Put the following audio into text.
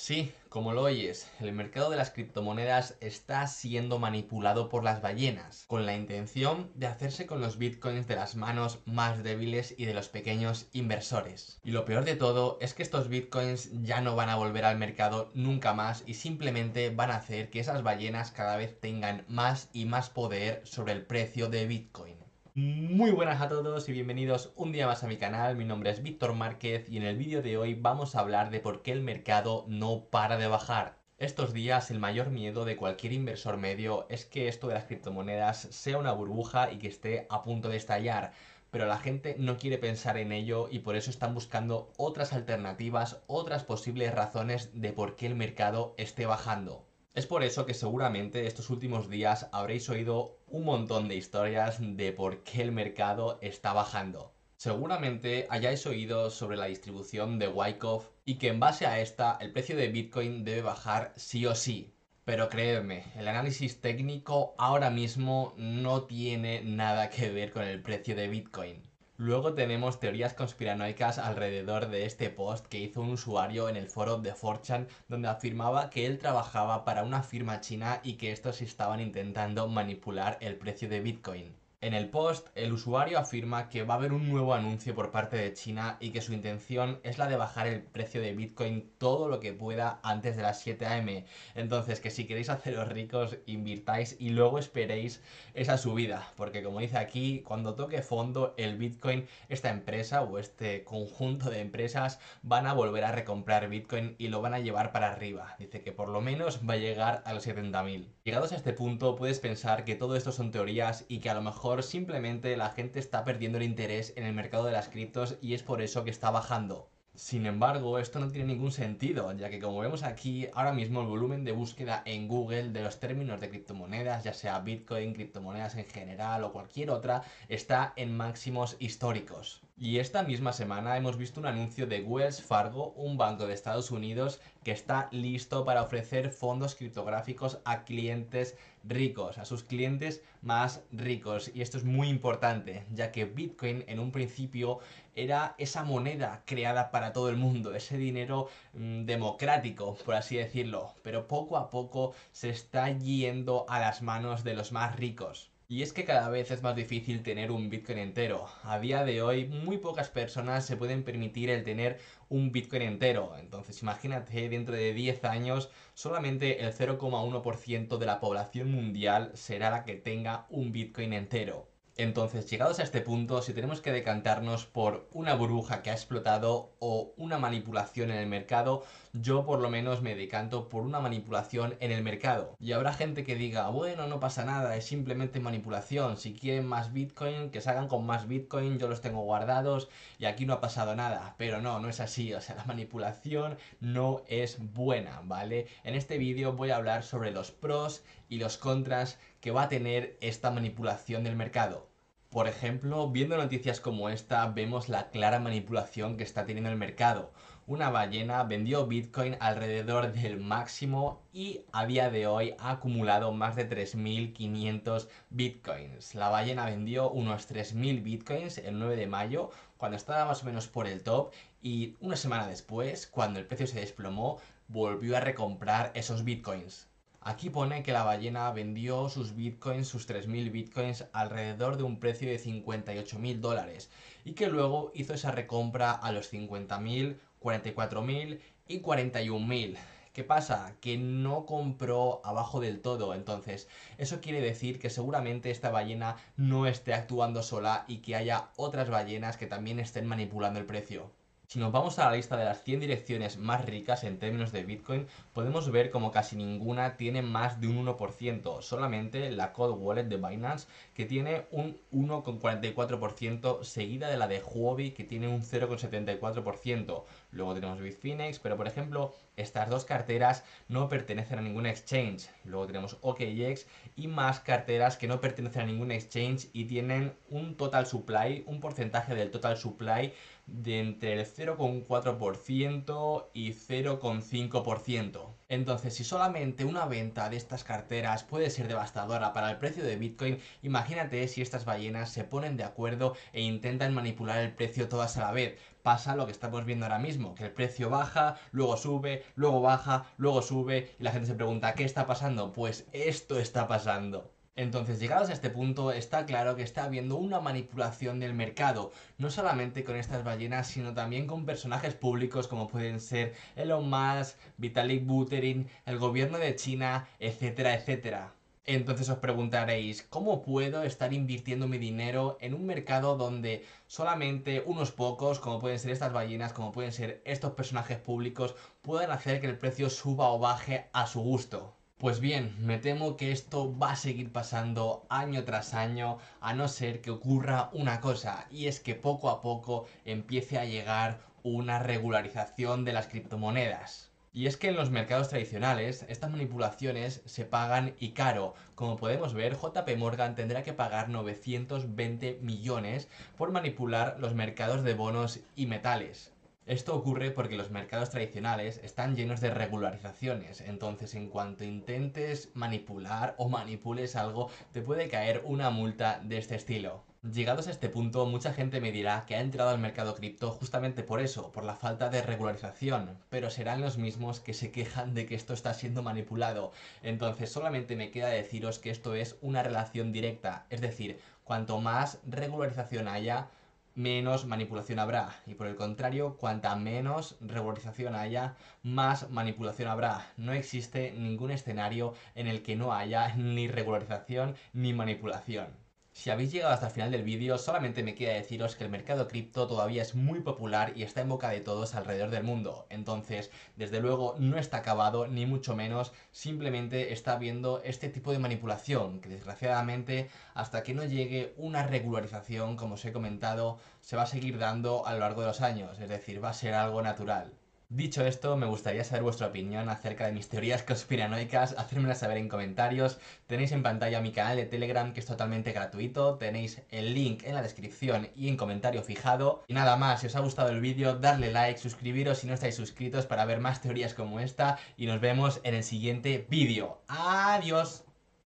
Sí, como lo oyes, el mercado de las criptomonedas está siendo manipulado por las ballenas, con la intención de hacerse con los bitcoins de las manos más débiles y de los pequeños inversores. Y lo peor de todo es que estos bitcoins ya no van a volver al mercado nunca más y simplemente van a hacer que esas ballenas cada vez tengan más y más poder sobre el precio de bitcoin. Muy buenas a todos y bienvenidos un día más a mi canal, mi nombre es Víctor Márquez y en el vídeo de hoy vamos a hablar de por qué el mercado no para de bajar. Estos días el mayor miedo de cualquier inversor medio es que esto de las criptomonedas sea una burbuja y que esté a punto de estallar, pero la gente no quiere pensar en ello y por eso están buscando otras alternativas, otras posibles razones de por qué el mercado esté bajando. Es por eso que seguramente estos últimos días habréis oído un montón de historias de por qué el mercado está bajando. Seguramente hayáis oído sobre la distribución de Wyckoff y que en base a esta el precio de Bitcoin debe bajar sí o sí. Pero creedme, el análisis técnico ahora mismo no tiene nada que ver con el precio de Bitcoin. Luego tenemos teorías conspiranoicas alrededor de este post que hizo un usuario en el foro de 4chan donde afirmaba que él trabajaba para una firma china y que estos estaban intentando manipular el precio de Bitcoin. En el post, el usuario afirma que va a haber un nuevo anuncio por parte de China y que su intención es la de bajar el precio de Bitcoin todo lo que pueda antes de las 7 am. Entonces, que si queréis haceros ricos, invirtáis y luego esperéis esa subida. Porque como dice aquí, cuando toque fondo el Bitcoin, esta empresa o este conjunto de empresas van a volver a recomprar Bitcoin y lo van a llevar para arriba. Dice que por lo menos va a llegar a los 70.000. Llegados a este punto, puedes pensar que todo esto son teorías y que a lo mejor simplemente la gente está perdiendo el interés en el mercado de las criptos y es por eso que está bajando. Sin embargo, esto no tiene ningún sentido, ya que como vemos aquí, ahora mismo el volumen de búsqueda en Google de los términos de criptomonedas, ya sea Bitcoin, criptomonedas en general o cualquier otra, está en máximos históricos. Y esta misma semana hemos visto un anuncio de Wells Fargo, un banco de Estados Unidos, que está listo para ofrecer fondos criptográficos a clientes ricos, a sus clientes más ricos. Y esto es muy importante, ya que Bitcoin en un principio era esa moneda creada para todo el mundo, ese dinero mm, democrático, por así decirlo. Pero poco a poco se está yendo a las manos de los más ricos. Y es que cada vez es más difícil tener un Bitcoin entero. A día de hoy muy pocas personas se pueden permitir el tener un Bitcoin entero. Entonces imagínate dentro de 10 años solamente el 0,1% de la población mundial será la que tenga un Bitcoin entero. Entonces, llegados a este punto, si tenemos que decantarnos por una burbuja que ha explotado o una manipulación en el mercado, yo por lo menos me decanto por una manipulación en el mercado. Y habrá gente que diga, bueno, no pasa nada, es simplemente manipulación, si quieren más Bitcoin, que salgan con más Bitcoin, yo los tengo guardados y aquí no ha pasado nada. Pero no, no es así, o sea, la manipulación no es buena, ¿vale? En este vídeo voy a hablar sobre los pros y los contras que va a tener esta manipulación del mercado. Por ejemplo, viendo noticias como esta, vemos la clara manipulación que está teniendo el mercado. Una ballena vendió Bitcoin alrededor del máximo y a día de hoy ha acumulado más de 3.500 Bitcoins. La ballena vendió unos 3.000 Bitcoins el 9 de mayo, cuando estaba más o menos por el top, y una semana después, cuando el precio se desplomó, volvió a recomprar esos Bitcoins. Aquí pone que la ballena vendió sus bitcoins, sus 3.000 bitcoins, alrededor de un precio de 58.000 dólares y que luego hizo esa recompra a los 50.000, 44.000 y 41.000. ¿Qué pasa? Que no compró abajo del todo, entonces eso quiere decir que seguramente esta ballena no esté actuando sola y que haya otras ballenas que también estén manipulando el precio. Si nos vamos a la lista de las 100 direcciones más ricas en términos de Bitcoin, podemos ver como casi ninguna tiene más de un 1%, solamente la Cold Wallet de Binance que tiene un 1,44%, seguida de la de Huobi que tiene un 0,74%. Luego tenemos Bitfinex, pero por ejemplo, estas dos carteras no pertenecen a ningún exchange. Luego tenemos OKX y más carteras que no pertenecen a ningún exchange y tienen un total supply, un porcentaje del total supply de entre el 0,4% y 0,5%. Entonces, si solamente una venta de estas carteras puede ser devastadora para el precio de Bitcoin, imagínate si estas ballenas se ponen de acuerdo e intentan manipular el precio todas a la vez. pasa lo que estamos viendo ahora mismo, que el precio baja, luego sube, luego baja, luego sube y la gente se pregunta, ¿qué está pasando? Pues esto está pasando. Entonces, llegados a este punto, está claro que está habiendo una manipulación del mercado, no solamente con estas ballenas, sino también con personajes públicos como pueden ser Elon Musk, Vitalik Buterin, el gobierno de China, etcétera, etcétera. Entonces os preguntaréis, ¿cómo puedo estar invirtiendo mi dinero en un mercado donde solamente unos pocos, como pueden ser estas ballenas, como pueden ser estos personajes públicos, puedan hacer que el precio suba o baje a su gusto? Pues bien, me temo que esto va a seguir pasando año tras año, a no ser que ocurra una cosa, y es que poco a poco empiece a llegar una regularización de las criptomonedas. Y es que en los mercados tradicionales estas manipulaciones se pagan y caro. Como podemos ver, JP Morgan tendrá que pagar 920 millones por manipular los mercados de bonos y metales. Esto ocurre porque los mercados tradicionales están llenos de regularizaciones, entonces en cuanto intentes manipular o manipules algo, te puede caer una multa de este estilo. Llegados a este punto, mucha gente me dirá que ha entrado al mercado cripto justamente por eso, por la falta de regularización, pero serán los mismos que se quejan de que esto está siendo manipulado. Entonces solamente me queda deciros que esto es una relación directa, es decir, cuanto más regularización haya, menos manipulación habrá. Y por el contrario, cuanta menos regularización haya, más manipulación habrá. No existe ningún escenario en el que no haya ni regularización ni manipulación. Si habéis llegado hasta el final del vídeo, solamente me queda deciros que el mercado cripto todavía es muy popular y está en boca de todos alrededor del mundo. Entonces, desde luego, no está acabado, ni mucho menos, simplemente está habiendo este tipo de manipulación, que desgraciadamente, hasta que no llegue una regularización, como os he comentado, se va a seguir dando a lo largo de los años, es decir, va a ser algo natural. Dicho esto, me gustaría saber vuestra opinión acerca de mis teorías conspiranoicas, hacérmela saber en comentarios. Tenéis en pantalla mi canal de Telegram que es totalmente gratuito, tenéis el link en la descripción y en comentario fijado. Y nada más, si os ha gustado el vídeo, darle like, suscribiros si no estáis suscritos para ver más teorías como esta y nos vemos en el siguiente vídeo. ¡Adiós!